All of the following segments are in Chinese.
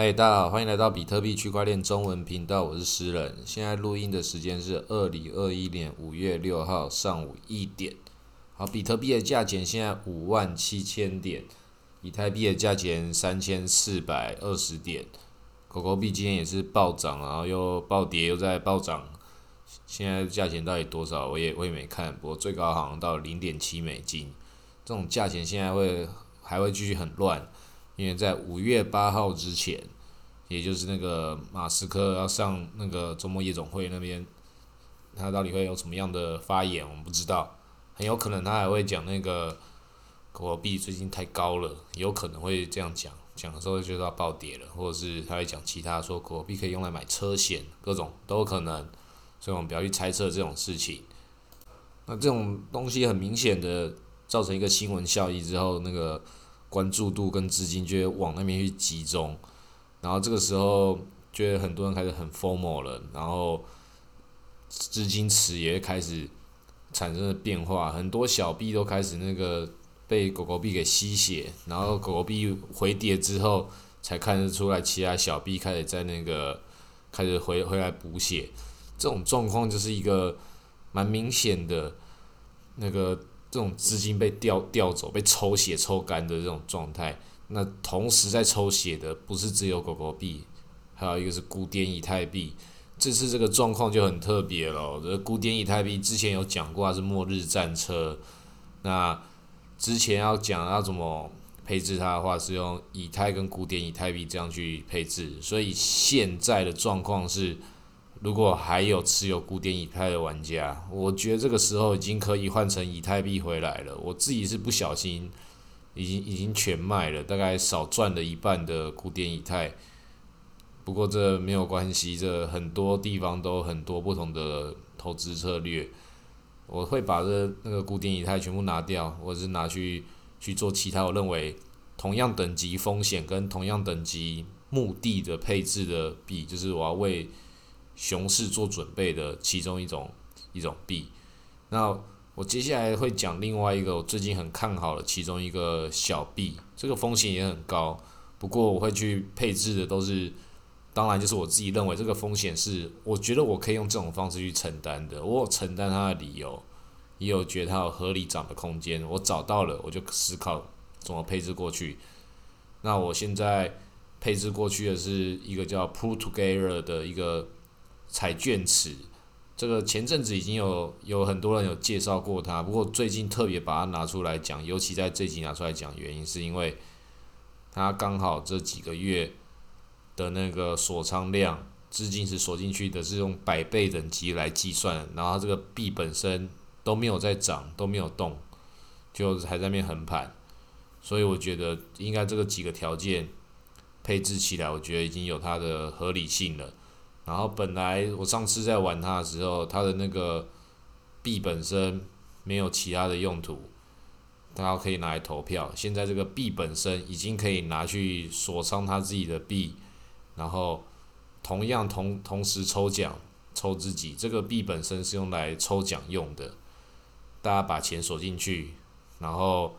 嗨，大家好，欢迎来到比特币区块链中文频道，我是诗人。现在录音的时间是二零二一年五月六号上午一点。好，比特币的价钱现在五万七千点，以太币的价钱三千四百二十点，狗狗币今天也是暴涨，然后又暴跌，又在暴涨。现在价钱到底多少？我也我也没看，不过最高好像到零点七美金。这种价钱现在会还会继续很乱。因为在五月八号之前，也就是那个马斯克要上那个周末夜总会那边，他到底会有什么样的发言，我们不知道。很有可能他还会讲那个狗币最近太高了，有可能会这样讲，讲的时候就要暴跌了，或者是他会讲其他说狗币可以用来买车险，各种都有可能。所以我们不要去猜测这种事情。那这种东西很明显的造成一个新闻效益之后，那个。关注度跟资金就会往那边去集中，然后这个时候，觉得很多人开始很 formal 了，然后资金池也会开始产生了变化，很多小币都开始那个被狗狗币给吸血，然后狗狗币回跌之后，才看得出来其他小币开始在那个开始回回来补血，这种状况就是一个蛮明显的那个。这种资金被调调走、被抽血抽干的这种状态，那同时在抽血的不是只有狗狗币，还有一个是古典以太币。这次这个状况就很特别了。这古典以太币之前有讲过它是末日战车，那之前要讲要怎么配置它的话，是用以太跟古典以太币这样去配置。所以现在的状况是。如果还有持有古典以太的玩家，我觉得这个时候已经可以换成以太币回来了。我自己是不小心，已经已经全卖了，大概少赚了一半的古典以太。不过这没有关系，这很多地方都很多不同的投资策略。我会把这那个古典以太全部拿掉，或者是拿去去做其他我认为同样等级风险跟同样等级目的的配置的币，就是我要为。熊市做准备的其中一种一种币，那我接下来会讲另外一个我最近很看好的其中一个小币，这个风险也很高，不过我会去配置的都是，当然就是我自己认为这个风险是我觉得我可以用这种方式去承担的，我有承担它的理由，也有觉得它有合理涨的空间，我找到了我就思考怎么配置过去。那我现在配置过去的是一个叫 Pull Together 的一个。彩券池，这个前阵子已经有有很多人有介绍过它，不过最近特别把它拿出来讲，尤其在这集拿出来讲，原因是因为它刚好这几个月的那个锁仓量，资金是锁进去的，是用百倍等级来计算，然后这个币本身都没有在涨，都没有动，就还在那边横盘，所以我觉得应该这个几个条件配置起来，我觉得已经有它的合理性了。然后本来我上次在玩它的时候，它的那个币本身没有其他的用途，它可以拿来投票。现在这个币本身已经可以拿去锁仓它自己的币，然后同样同同时抽奖抽自己。这个币本身是用来抽奖用的，大家把钱锁进去，然后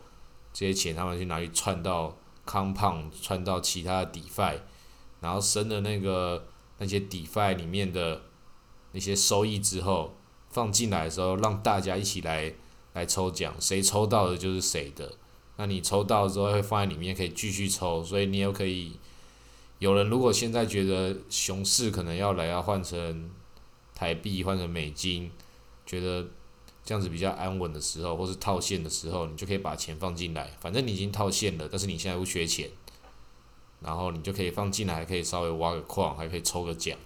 这些钱他们去拿去串到康胖，串到其他的 DeFi，然后生的那个。那些 DeFi 里面的那些收益之后放进来的时候，让大家一起来来抽奖，谁抽到的就是谁的。那你抽到之后会放在里面，可以继续抽，所以你又可以。有人如果现在觉得熊市可能要来，要换成台币，换成美金，觉得这样子比较安稳的时候，或是套现的时候，你就可以把钱放进来。反正你已经套现了，但是你现在不缺钱。然后你就可以放进来，还可以稍微挖个矿，还可以抽个奖，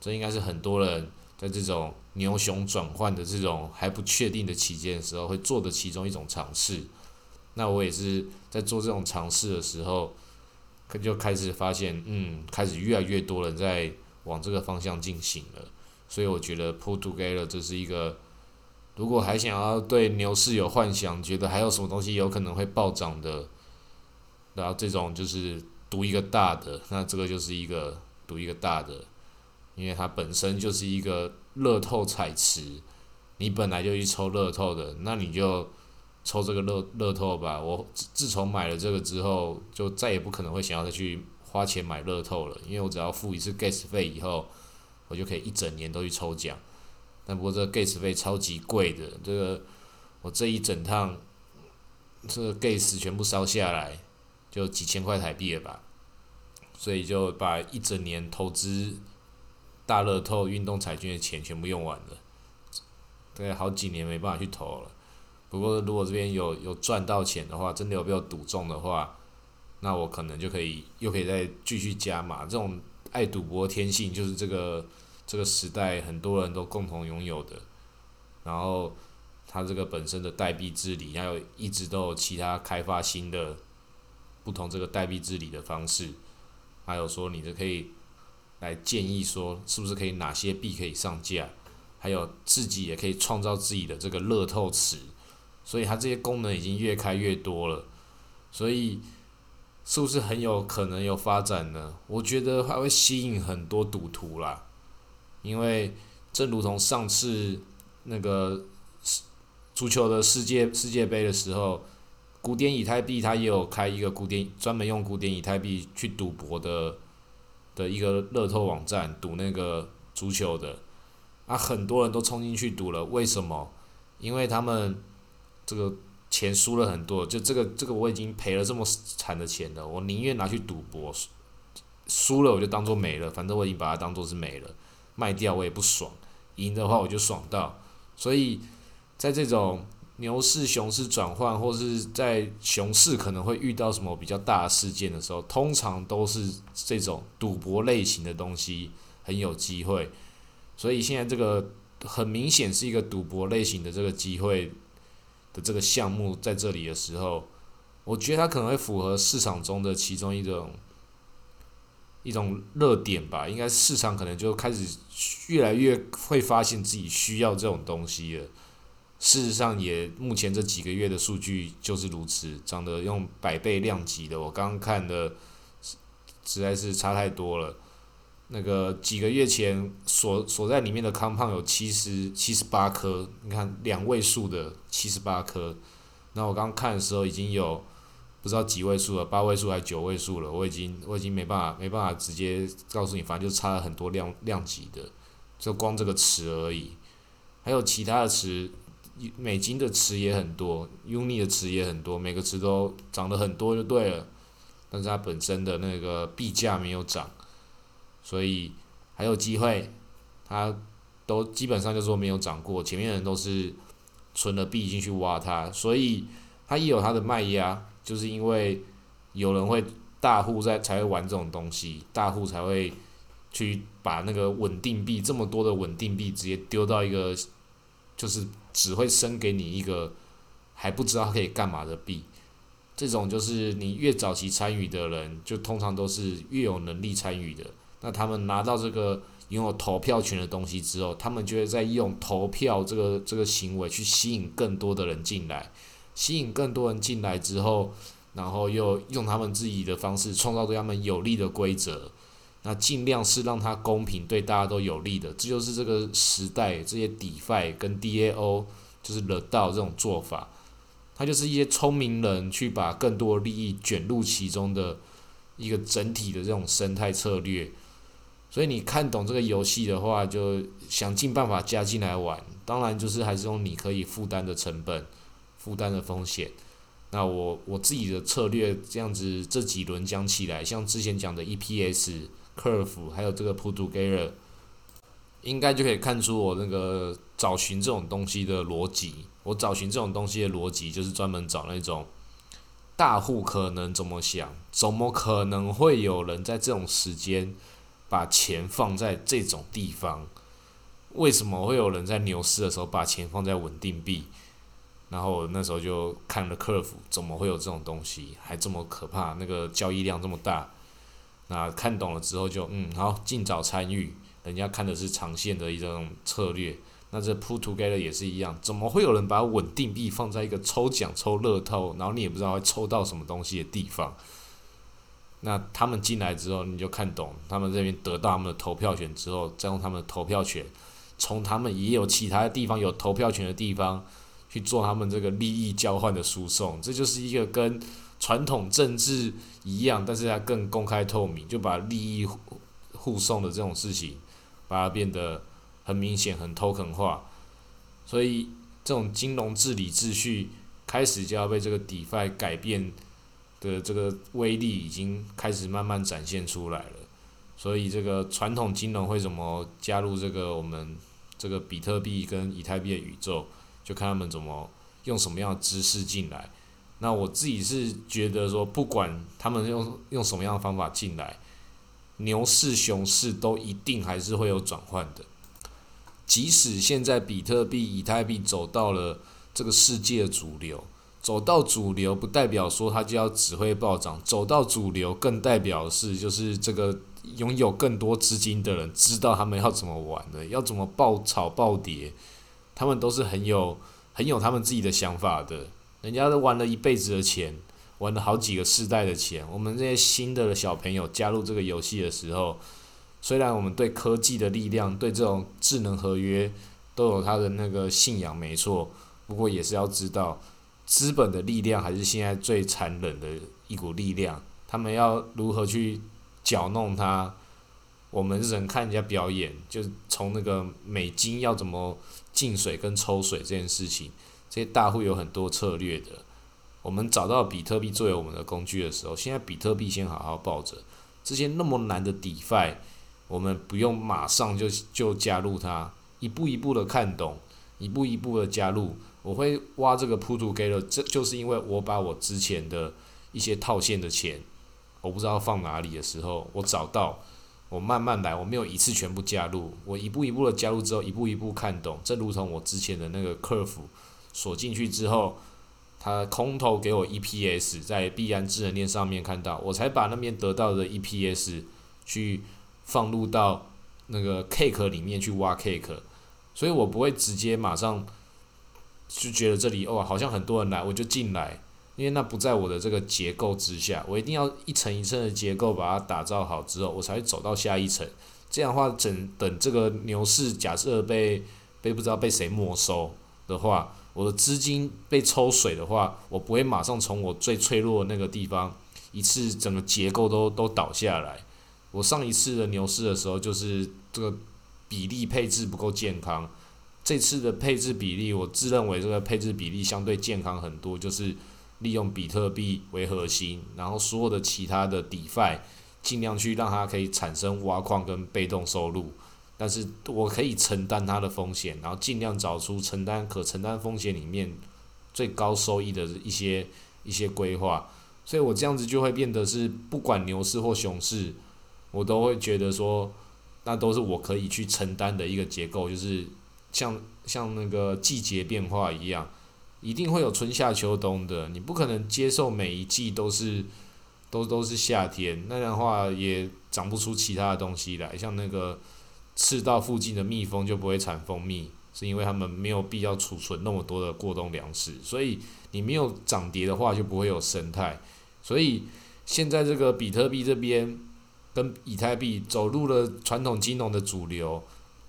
这应该是很多人在这种牛熊转换的这种还不确定的期间的时候会做的其中一种尝试。那我也是在做这种尝试的时候，可就开始发现，嗯，开始越来越多人在往这个方向进行了。所以我觉得 Pull Together 这是一个，如果还想要对牛市有幻想，觉得还有什么东西有可能会暴涨的，然后这种就是。赌一个大的，那这个就是一个赌一个大的，因为它本身就是一个乐透彩池，你本来就去抽乐透的，那你就抽这个乐乐透吧。我自从买了这个之后，就再也不可能会想要再去花钱买乐透了，因为我只要付一次 gas 费以后，我就可以一整年都去抽奖。但不过这个 gas 费超级贵的，这个我这一整趟这个 gas 全部烧下来，就几千块台币了吧，所以就把一整年投资大乐透运动彩券的钱全部用完了，对，好几年没办法去投了。不过如果这边有有赚到钱的话，真的有被我赌中的话，那我可能就可以又可以再继续加码。这种爱赌博天性就是这个这个时代很多人都共同拥有的。然后它这个本身的代币治理，还有一直都有其他开发新的不同这个代币治理的方式，还有说你这可以来建议说是不是可以哪些币可以上架，还有自己也可以创造自己的这个乐透池。所以它这些功能已经越开越多了，所以是不是很有可能有发展呢？我觉得还会吸引很多赌徒啦，因为正如同上次那个足球的世界世界杯的时候，古典以太币它也有开一个古典专门用古典以太币去赌博的的一个乐透网站，赌那个足球的，啊，很多人都冲进去赌了，为什么？因为他们。这个钱输了很多，就这个这个我已经赔了这么惨的钱了，我宁愿拿去赌博，输了我就当做没了，反正我已经把它当做是没了，卖掉我也不爽，赢的话我就爽到，所以在这种牛市熊市转换，或是在熊市可能会遇到什么比较大的事件的时候，通常都是这种赌博类型的东西很有机会，所以现在这个很明显是一个赌博类型的这个机会。的这个项目在这里的时候，我觉得它可能会符合市场中的其中一种一种热点吧。应该市场可能就开始越来越会发现自己需要这种东西了。事实上，也目前这几个月的数据就是如此，涨得用百倍量级的。我刚刚看的实在是差太多了。那个几个月前锁锁在里面的康胖有七十七十八颗，你看两位数的七十八颗，那我刚看的时候已经有不知道几位数了，八位数还九位数了，我已经我已经没办法没办法直接告诉你，反正就差了很多量量级的，就光这个词而已，还有其他的词，美金的词也很多，uni 的词也很多，每个词都涨得很多就对了，但是它本身的那个币价没有涨。所以还有机会，它都基本上就说没有涨过，前面人都是存了币进去挖它，所以它也有它的卖压，就是因为有人会大户在才会玩这种东西，大户才会去把那个稳定币这么多的稳定币直接丢到一个，就是只会生给你一个还不知道可以干嘛的币，这种就是你越早期参与的人，就通常都是越有能力参与的。那他们拿到这个拥有投票权的东西之后，他们就会在用投票这个这个行为去吸引更多的人进来，吸引更多人进来之后，然后又用他们自己的方式创造对他们有利的规则，那尽量是让它公平，对大家都有利的。这就是这个时代这些 DeFi 跟 DAO 就是惹到这种做法，它就是一些聪明人去把更多利益卷入其中的一个整体的这种生态策略。所以你看懂这个游戏的话，就想尽办法加进来玩。当然，就是还是用你可以负担的成本、负担的风险。那我我自己的策略这样子，这几轮讲起来，像之前讲的 EPS、Curve，还有这个 Put Together，应该就可以看出我那个找寻这种东西的逻辑。我找寻这种东西的逻辑，就是专门找那种大户可能怎么想，怎么可能会有人在这种时间。把钱放在这种地方，为什么会有人在牛市的时候把钱放在稳定币？然后那时候就看了 Curve，怎么会有这种东西，还这么可怕？那个交易量这么大，那看懂了之后就嗯好，尽早参与。人家看的是长线的一种策略，那这 Put Together 也是一样，怎么会有人把稳定币放在一个抽奖抽乐透，然后你也不知道会抽到什么东西的地方？那他们进来之后，你就看懂，他们这边得到他们的投票权之后，再用他们的投票权，从他们也有其他的地方有投票权的地方去做他们这个利益交换的输送，这就是一个跟传统政治一样，但是它更公开透明，就把利益互送的这种事情，把它变得很明显、很 token 化，所以这种金融治理秩序开始就要被这个 DeFi 改变的这个威力已经开始慢慢展现出来了。所以这个传统金融会怎么加入这个我们这个比特币跟以太币的宇宙，就看他们怎么用什么样的知识进来。那我自己是觉得说，不管他们用用什么样的方法进来，牛市、熊市都一定还是会有转换的。即使现在比特币、以太币走到了这个世界主流，走到主流不代表说它就要只会暴涨，走到主流更代表是就是这个拥有更多资金的人知道他们要怎么玩的，要怎么爆炒暴跌，他们都是很有很有他们自己的想法的。人家都玩了一辈子的钱，玩了好几个世代的钱。我们这些新的小朋友加入这个游戏的时候，虽然我们对科技的力量、对这种智能合约都有他的那个信仰，没错。不过也是要知道，资本的力量还是现在最残忍的一股力量。他们要如何去搅弄它？我们只能看人家表演，就从那个美金要怎么进水跟抽水这件事情。这些大户有很多策略的。我们找到比特币作为我们的工具的时候，现在比特币先好好抱着。这些那么难的 DeFi，我们不用马上就就加入它，一步一步的看懂，一步一步的加入。我会挖这个 Put Together，这就是因为我把我之前的一些套现的钱，我不知道放哪里的时候，我找到，我慢慢来，我没有一次全部加入，我一步一步的加入之后，一步一步看懂。正如同我之前的那个客服。锁进去之后，它空投给我 EPS，在币安智能链上面看到，我才把那边得到的 EPS 去放入到那个 Cake 里面去挖 Cake，所以我不会直接马上就觉得这里哦好像很多人来，我就进来，因为那不在我的这个结构之下，我一定要一层一层的结构把它打造好之后，我才会走到下一层。这样的话，等等这个牛市假设被被不知道被谁没收的话。我的资金被抽水的话，我不会马上从我最脆弱的那个地方一次整个结构都都倒下来。我上一次的牛市的时候，就是这个比例配置不够健康。这次的配置比例，我自认为这个配置比例相对健康很多，就是利用比特币为核心，然后所有的其他的 DeFi 尽量去让它可以产生挖矿跟被动收入。但是我可以承担它的风险，然后尽量找出承担可承担风险里面最高收益的一些一些规划，所以我这样子就会变得是不管牛市或熊市，我都会觉得说，那都是我可以去承担的一个结构，就是像像那个季节变化一样，一定会有春夏秋冬的，你不可能接受每一季都是都都是夏天，那样的话也长不出其他的东西来，像那个。赤道附近的蜜蜂就不会产蜂蜜，是因为他们没有必要储存那么多的过冬粮食，所以你没有涨跌的话就不会有生态。所以现在这个比特币这边跟以太币走入了传统金融的主流，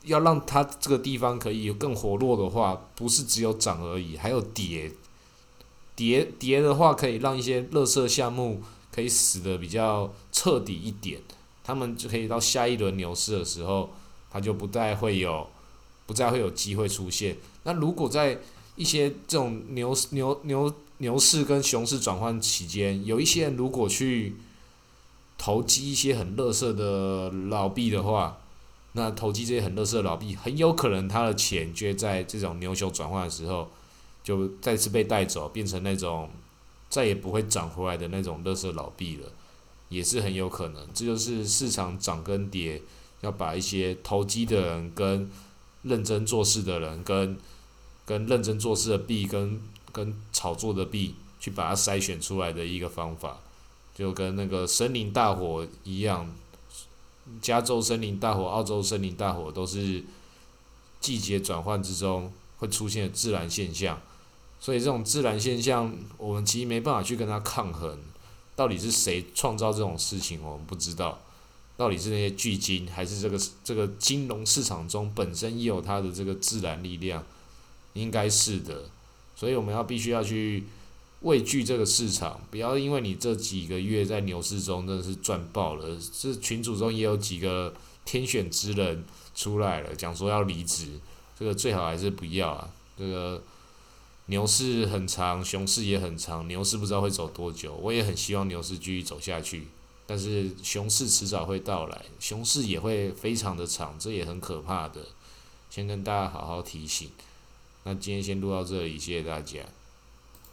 要让它这个地方可以更活络的话，不是只有涨而已，还有跌。跌跌的话可以让一些乐色项目可以死的比较彻底一点，他们就可以到下一轮牛市的时候。它就不再会有，不再会有机会出现。那如果在一些这种牛牛牛牛市跟熊市转换期间，有一些人如果去投机一些很乐色的老币的话，那投机这些很乐色的老币，很有可能他的钱就在这种牛熊转换的时候，就再次被带走，变成那种再也不会涨回来的那种乐色老币了，也是很有可能。这就是市场涨跟跌。要把一些投机的人跟认真做事的人跟跟认真做事的币跟跟炒作的币去把它筛选出来的一个方法，就跟那个森林大火一样，加州森林大火、澳洲森林大火都是季节转换之中会出现的自然现象，所以这种自然现象我们其实没办法去跟它抗衡，到底是谁创造这种事情，我们不知道。到底是那些巨金，还是这个这个金融市场中本身也有它的这个自然力量？应该是的，所以我们要必须要去畏惧这个市场，不要因为你这几个月在牛市中真的是赚爆了，这群组中也有几个天选之人出来了，讲说要离职，这个最好还是不要啊。这个牛市很长，熊市也很长，牛市不知道会走多久，我也很希望牛市继续走下去，但是熊市迟早会到来，熊市也会非常的长，这也很可怕的。先跟大家好好提醒，那今天先录到这里，谢谢大家。